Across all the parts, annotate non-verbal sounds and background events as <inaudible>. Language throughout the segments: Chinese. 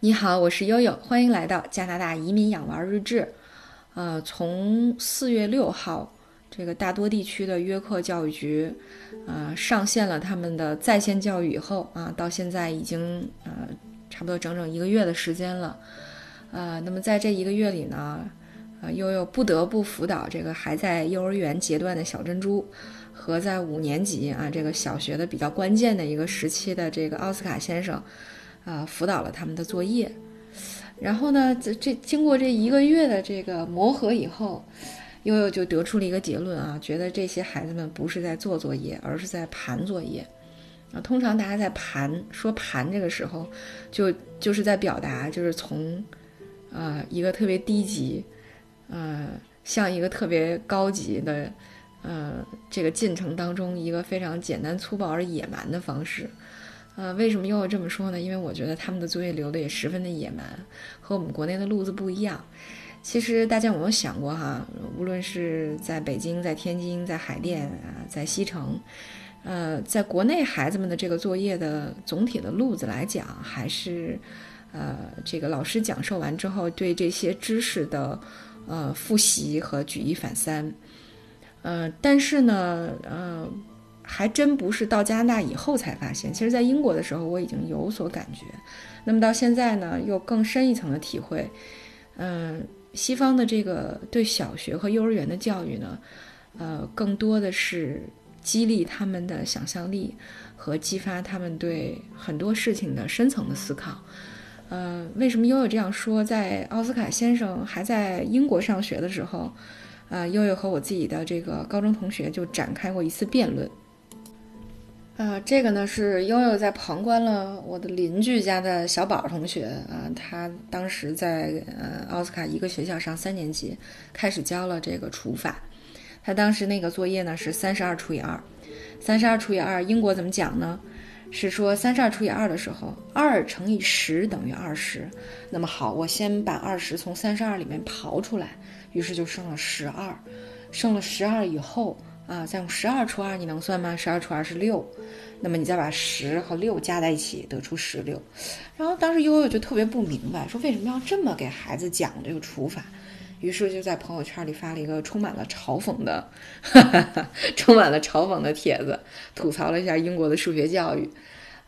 你好，我是悠悠，欢迎来到加拿大移民养娃日志。呃，从四月六号，这个大多地区的约克教育局，呃，上线了他们的在线教育以后啊，到现在已经呃差不多整整一个月的时间了。呃，那么在这一个月里呢，呃，悠悠不得不辅导这个还在幼儿园阶段的小珍珠，和在五年级啊这个小学的比较关键的一个时期的这个奥斯卡先生。啊，辅导了他们的作业，然后呢，这这经过这一个月的这个磨合以后，悠悠就得出了一个结论啊，觉得这些孩子们不是在做作业，而是在盘作业。啊，通常大家在盘说盘这个时候，就就是在表达，就是从啊一个特别低级，呃，像一个特别高级的，呃，这个进程当中一个非常简单粗暴而野蛮的方式。呃，为什么又要这么说呢？因为我觉得他们的作业留的也十分的野蛮，和我们国内的路子不一样。其实大家有没有想过哈？无论是在北京、在天津、在海淀啊、在西城，呃，在国内孩子们的这个作业的总体的路子来讲，还是呃，这个老师讲授完之后对这些知识的呃复习和举一反三。呃，但是呢，呃。还真不是到加拿大以后才发现，其实，在英国的时候我已经有所感觉。那么到现在呢，又更深一层的体会。嗯，西方的这个对小学和幼儿园的教育呢，呃，更多的是激励他们的想象力和激发他们对很多事情的深层的思考。呃，为什么悠悠这样说？在奥斯卡先生还在英国上学的时候，呃，悠悠和我自己的这个高中同学就展开过一次辩论。呃，这个呢是悠悠在旁观了我的邻居家的小宝同学啊，他当时在呃奥斯卡一个学校上三年级，开始教了这个除法。他当时那个作业呢是三十二除以二，三十二除以二，英国怎么讲呢？是说三十二除以二的时候，二乘以十等于二十。那么好，我先把二十从三十二里面刨出来，于是就剩了十二，剩了十二以后。啊，再用十二除二，你能算吗？十二除二是六，那么你再把十和六加在一起，得出十六。然后当时悠悠就特别不明白，说为什么要这么给孩子讲这个除法？于是就在朋友圈里发了一个充满了嘲讽的、哈 <laughs> 哈充满了嘲讽的帖子，吐槽了一下英国的数学教育。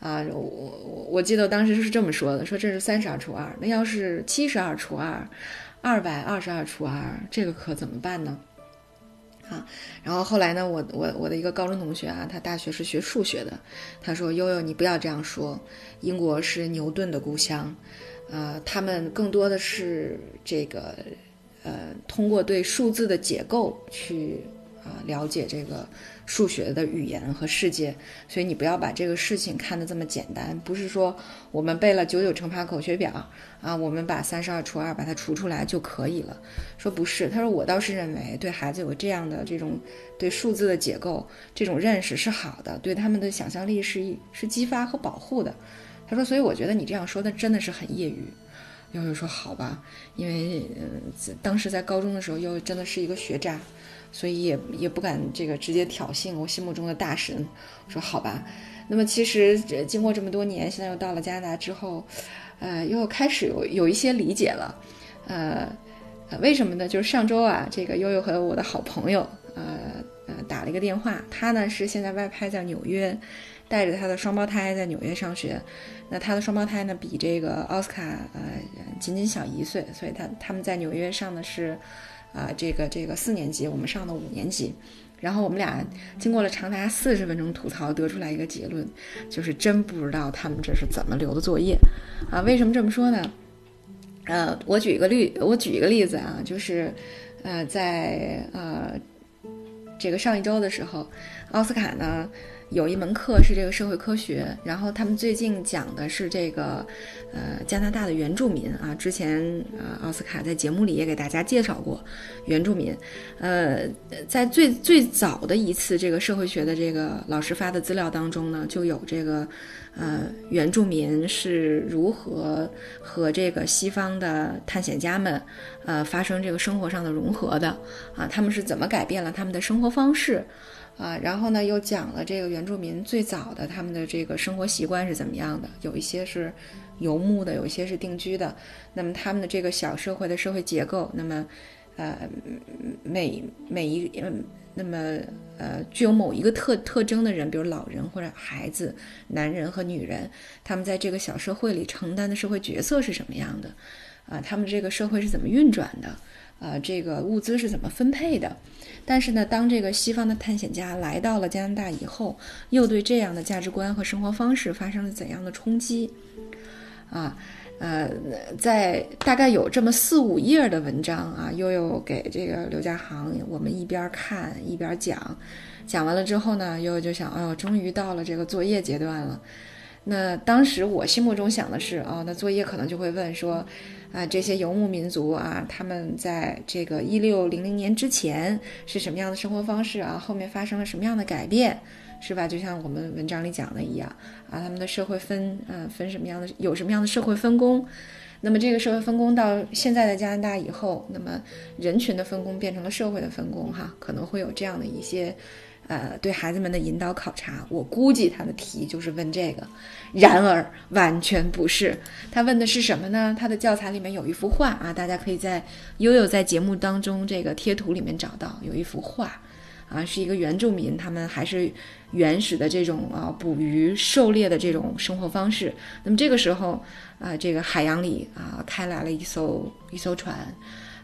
啊，我我我记得当时是这么说的：说这是三十二除二，那要是七十二除二，二百二十二除二，这个可怎么办呢？啊，然后后来呢，我我我的一个高中同学啊，他大学是学数学的，他说悠悠你不要这样说，英国是牛顿的故乡，呃，他们更多的是这个，呃，通过对数字的解构去。啊，了解这个数学的语言和世界，所以你不要把这个事情看得这么简单。不是说我们背了九九乘法口诀表啊，我们把三十二除二把它除出来就可以了。说不是，他说我倒是认为对孩子有这样的这种对数字的结构这种认识是好的，对他们的想象力是是激发和保护的。他说，所以我觉得你这样说的真的是很业余。悠悠说好吧，因为呃当时在高中的时候悠悠真的是一个学渣。所以也也不敢这个直接挑衅我心目中的大神，我说好吧。那么其实经过这么多年，现在又到了加拿大之后，呃，又开始有有一些理解了。呃，为什么呢？就是上周啊，这个悠悠和我的好朋友，呃呃，打了一个电话。他呢是现在外派在纽约，带着他的双胞胎在纽约上学。那他的双胞胎呢比这个奥斯卡呃仅仅小一岁，所以他他们在纽约上的是。啊，这个这个四年级，我们上的五年级，然后我们俩经过了长达四十分钟吐槽，得出来一个结论，就是真不知道他们这是怎么留的作业，啊，为什么这么说呢？呃，我举一个例，我举一个例子啊，就是，呃，在呃这个上一周的时候，奥斯卡呢。有一门课是这个社会科学，然后他们最近讲的是这个，呃，加拿大的原住民啊。之前啊，奥斯卡在节目里也给大家介绍过原住民。呃，在最最早的一次这个社会学的这个老师发的资料当中呢，就有这个，呃，原住民是如何和这个西方的探险家们，呃，发生这个生活上的融合的啊？他们是怎么改变了他们的生活方式？啊，然后呢又讲了这个原住民最早的他们的这个生活习惯是怎么样的，有一些是游牧的，有一些是定居的。那么他们的这个小社会的社会结构，那么呃每每一。那么，呃，具有某一个特特征的人，比如老人或者孩子、男人和女人，他们在这个小社会里承担的社会角色是什么样的？啊，他们这个社会是怎么运转的？啊，这个物资是怎么分配的？但是呢，当这个西方的探险家来到了加拿大以后，又对这样的价值观和生活方式发生了怎样的冲击？啊？呃，在大概有这么四五页的文章啊，悠悠给这个刘家航，我们一边看一边讲，讲完了之后呢，悠悠就想，哎呦，终于到了这个作业阶段了。那当时我心目中想的是，哦，那作业可能就会问说，啊，这些游牧民族啊，他们在这个一六零零年之前是什么样的生活方式啊？后面发生了什么样的改变？是吧？就像我们文章里讲的一样啊，他们的社会分，嗯，分什么样的，有什么样的社会分工？那么这个社会分工到现在的加拿大以后，那么人群的分工变成了社会的分工，哈，可能会有这样的一些，呃，对孩子们的引导考察。我估计他的题就是问这个，然而完全不是。他问的是什么呢？他的教材里面有一幅画啊，大家可以在悠悠在节目当中这个贴图里面找到有一幅画。啊，是一个原住民，他们还是原始的这种啊捕鱼、狩猎的这种生活方式。那么这个时候啊，这个海洋里啊开来了一艘一艘船，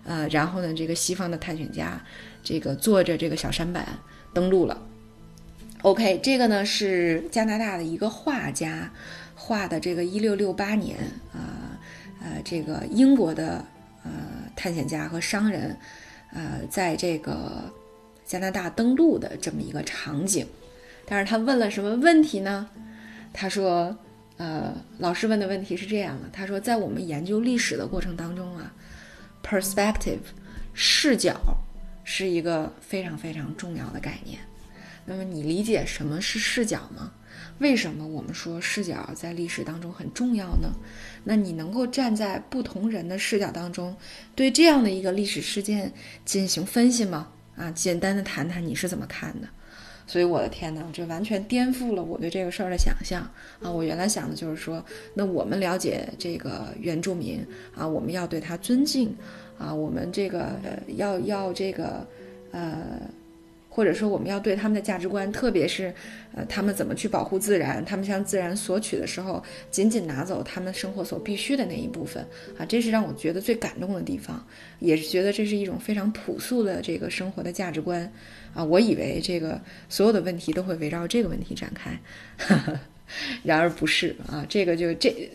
呃，然后呢，这个西方的探险家这个坐着这个小舢板登陆了。OK，这个呢是加拿大的一个画家画的，这个一六六八年啊，呃，这个英国的呃探险家和商人呃在这个。加拿大登陆的这么一个场景，但是他问了什么问题呢？他说：“呃，老师问的问题是这样的。他说，在我们研究历史的过程当中啊，perspective 视角是一个非常非常重要的概念。那么你理解什么是视角吗？为什么我们说视角在历史当中很重要呢？那你能够站在不同人的视角当中，对这样的一个历史事件进行分析吗？”啊，简单的谈谈你是怎么看的？所以我的天哪，这完全颠覆了我对这个事儿的想象啊！我原来想的就是说，那我们了解这个原住民啊，我们要对他尊敬啊，我们这个呃要要这个呃。或者说，我们要对他们的价值观，特别是，呃，他们怎么去保护自然，他们向自然索取的时候，仅仅拿走他们生活所必须的那一部分啊，这是让我觉得最感动的地方，也是觉得这是一种非常朴素的这个生活的价值观啊。我以为这个所有的问题都会围绕这个问题展开，<laughs> 然而不是啊，这个就这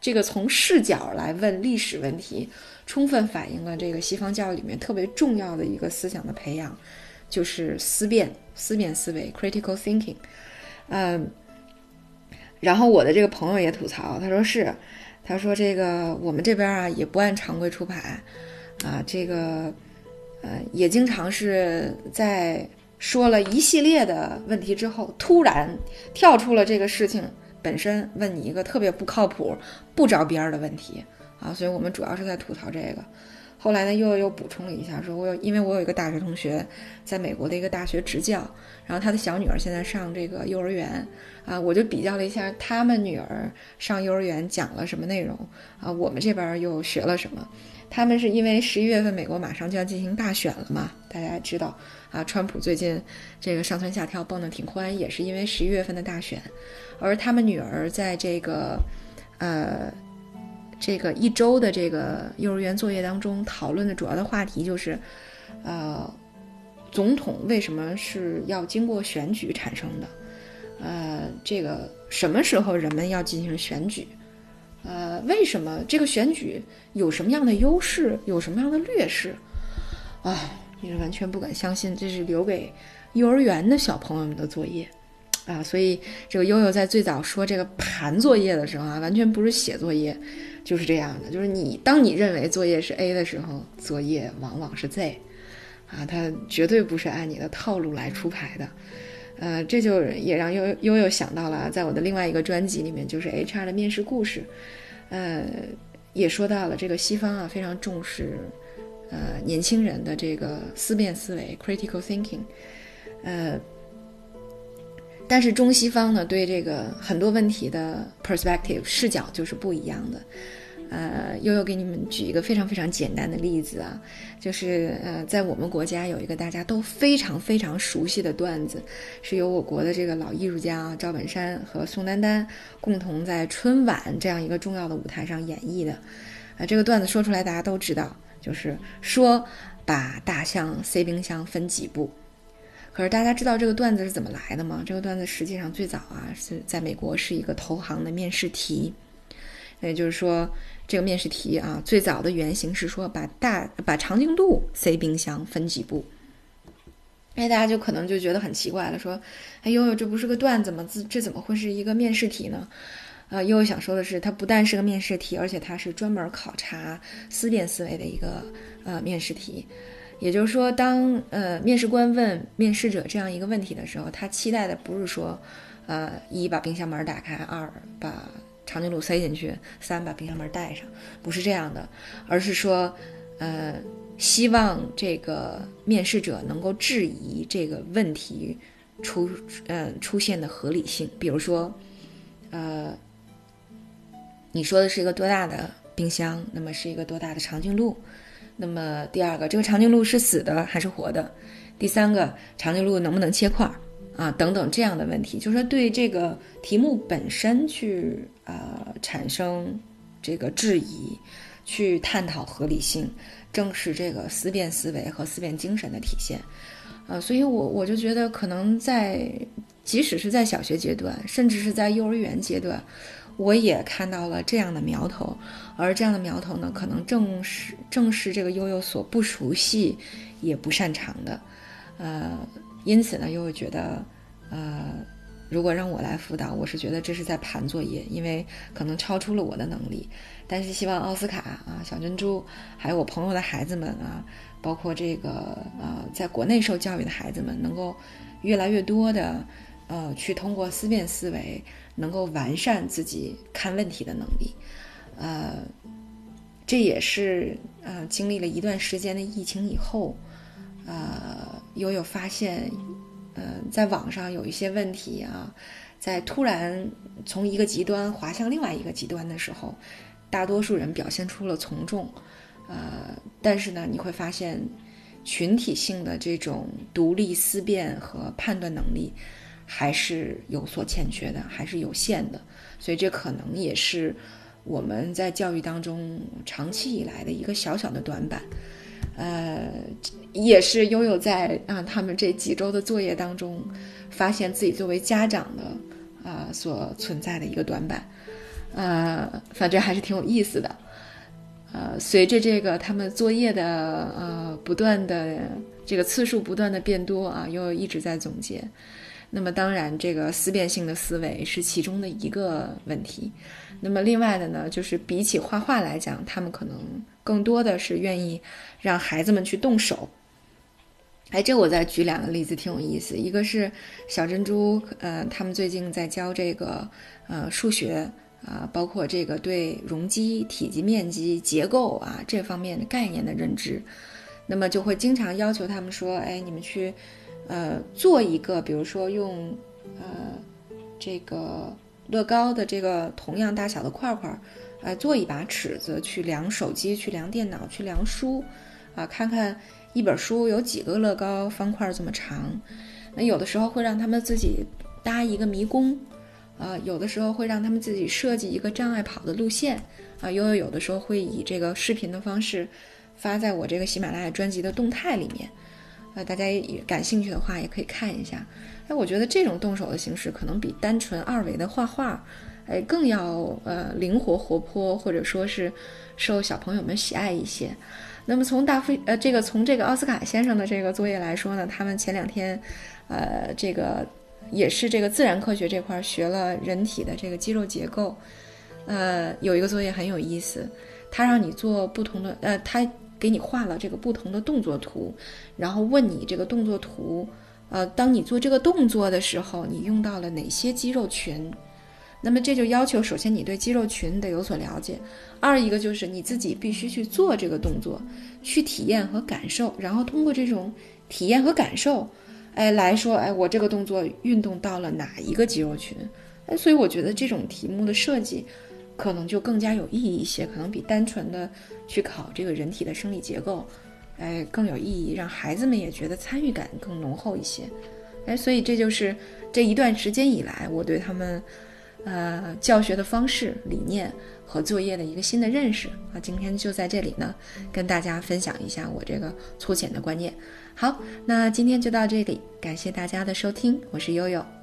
这个从视角来问历史问题，充分反映了这个西方教育里面特别重要的一个思想的培养。就是思辨、思辨思维 （critical thinking）。嗯，然后我的这个朋友也吐槽，他说是，他说这个我们这边啊也不按常规出牌，啊，这个呃也经常是在说了一系列的问题之后，突然跳出了这个事情本身，问你一个特别不靠谱、不着边儿的问题啊，所以我们主要是在吐槽这个。后来呢，又又补充了一下，说我有，因为我有一个大学同学，在美国的一个大学执教，然后他的小女儿现在上这个幼儿园，啊，我就比较了一下他们女儿上幼儿园讲了什么内容，啊，我们这边又学了什么。他们是因为十一月份美国马上就要进行大选了嘛，大家知道，啊，川普最近这个上蹿下跳蹦得挺欢，也是因为十一月份的大选，而他们女儿在这个，呃。这个一周的这个幼儿园作业当中讨论的主要的话题就是，呃，总统为什么是要经过选举产生的？呃，这个什么时候人们要进行选举？呃，为什么这个选举有什么样的优势，有什么样的劣势？啊，你是完全不敢相信，这是留给幼儿园的小朋友们的作业。啊，所以这个悠悠在最早说这个盘作业的时候啊，完全不是写作业，就是这样的。就是你当你认为作业是 A 的时候，作业往往是 Z，啊，它绝对不是按你的套路来出牌的。呃，这就也让悠悠悠想到了，在我的另外一个专辑里面，就是 HR 的面试故事，呃，也说到了这个西方啊非常重视呃年轻人的这个思辨思维 （critical thinking），呃。但是中西方呢，对这个很多问题的 perspective 视角就是不一样的。呃，悠悠给你们举一个非常非常简单的例子啊，就是呃，在我们国家有一个大家都非常非常熟悉的段子，是由我国的这个老艺术家赵本山和宋丹丹共同在春晚这样一个重要的舞台上演绎的。啊，这个段子说出来大家都知道，就是说把大象塞冰箱分几步。可是大家知道这个段子是怎么来的吗？这个段子实际上最早啊是在美国是一个投行的面试题，也就是说。这个面试题啊，最早的原型是说把大把长颈鹿塞冰箱分几步。哎，大家就可能就觉得很奇怪了，说：“哎呦，这不是个段子吗？这这怎么会是一个面试题呢？”呃，悠悠想说的是，它不但是个面试题，而且它是专门考察思辨思维的一个呃面试题。也就是说，当呃面试官问面试者这样一个问题的时候，他期待的不是说，呃，一把冰箱门打开，二把。长颈鹿塞进去，三把冰箱门带上，不是这样的，而是说，呃，希望这个面试者能够质疑这个问题出，呃，出现的合理性。比如说，呃，你说的是一个多大的冰箱？那么是一个多大的长颈鹿？那么第二个，这个长颈鹿是死的还是活的？第三个，长颈鹿能不能切块？啊，等等这样的问题，就是说对这个题目本身去呃产生这个质疑，去探讨合理性，正是这个思辨思维和思辨精神的体现。呃，所以我我就觉得，可能在即使是在小学阶段，甚至是在幼儿园阶段，我也看到了这样的苗头。而这样的苗头呢，可能正是正是这个悠悠所不熟悉也不擅长的，呃。因此呢，又会觉得，呃，如果让我来辅导，我是觉得这是在盘作业，因为可能超出了我的能力。但是希望奥斯卡啊、小珍珠，还有我朋友的孩子们啊，包括这个呃，在国内受教育的孩子们，能够越来越多的呃，去通过思辨思维，能够完善自己看问题的能力。呃，这也是呃，经历了一段时间的疫情以后。呃，悠悠发现，呃，在网上有一些问题啊，在突然从一个极端滑向另外一个极端的时候，大多数人表现出了从众，呃，但是呢，你会发现群体性的这种独立思辨和判断能力还是有所欠缺的，还是有限的，所以这可能也是我们在教育当中长期以来的一个小小的短板。呃，也是悠悠在啊他们这几周的作业当中，发现自己作为家长的啊所存在的一个短板，呃，反正还是挺有意思的。呃，随着这个他们作业的呃不断的这个次数不断的变多啊，悠悠一直在总结。那么当然，这个思辨性的思维是其中的一个问题。那么另外的呢，就是比起画画来讲，他们可能更多的是愿意让孩子们去动手。哎，这我再举两个例子，挺有意思。一个是小珍珠，呃，他们最近在教这个呃数学啊，包括这个对容积、体积、面积、结构啊这方面的概念的认知，那么就会经常要求他们说，哎，你们去。呃，做一个，比如说用，呃，这个乐高的这个同样大小的块块，呃，做一把尺子去量手机，去量电脑，去量书，啊，看看一本书有几个乐高方块这么长。那有的时候会让他们自己搭一个迷宫，啊，有的时候会让他们自己设计一个障碍跑的路线，啊，又有有的时候会以这个视频的方式发在我这个喜马拉雅专辑的动态里面。呃，大家也感兴趣的话，也可以看一下。哎，我觉得这种动手的形式可能比单纯二维的画画，哎，更要呃灵活活泼，或者说是受小朋友们喜爱一些。那么从大飞呃这个从这个奥斯卡先生的这个作业来说呢，他们前两天，呃，这个也是这个自然科学这块学了人体的这个肌肉结构。呃，有一个作业很有意思，他让你做不同的呃他。给你画了这个不同的动作图，然后问你这个动作图，呃，当你做这个动作的时候，你用到了哪些肌肉群？那么这就要求，首先你对肌肉群得有所了解，二一个就是你自己必须去做这个动作，去体验和感受，然后通过这种体验和感受，哎来说，哎我这个动作运动到了哪一个肌肉群？哎，所以我觉得这种题目的设计可能就更加有意义一些，可能比单纯的去考这个人体的生理结构，哎更有意义，让孩子们也觉得参与感更浓厚一些。哎，所以这就是这一段时间以来我对他们。呃，教学的方式、理念和作业的一个新的认识啊，今天就在这里呢，跟大家分享一下我这个粗浅的观念。好，那今天就到这里，感谢大家的收听，我是悠悠。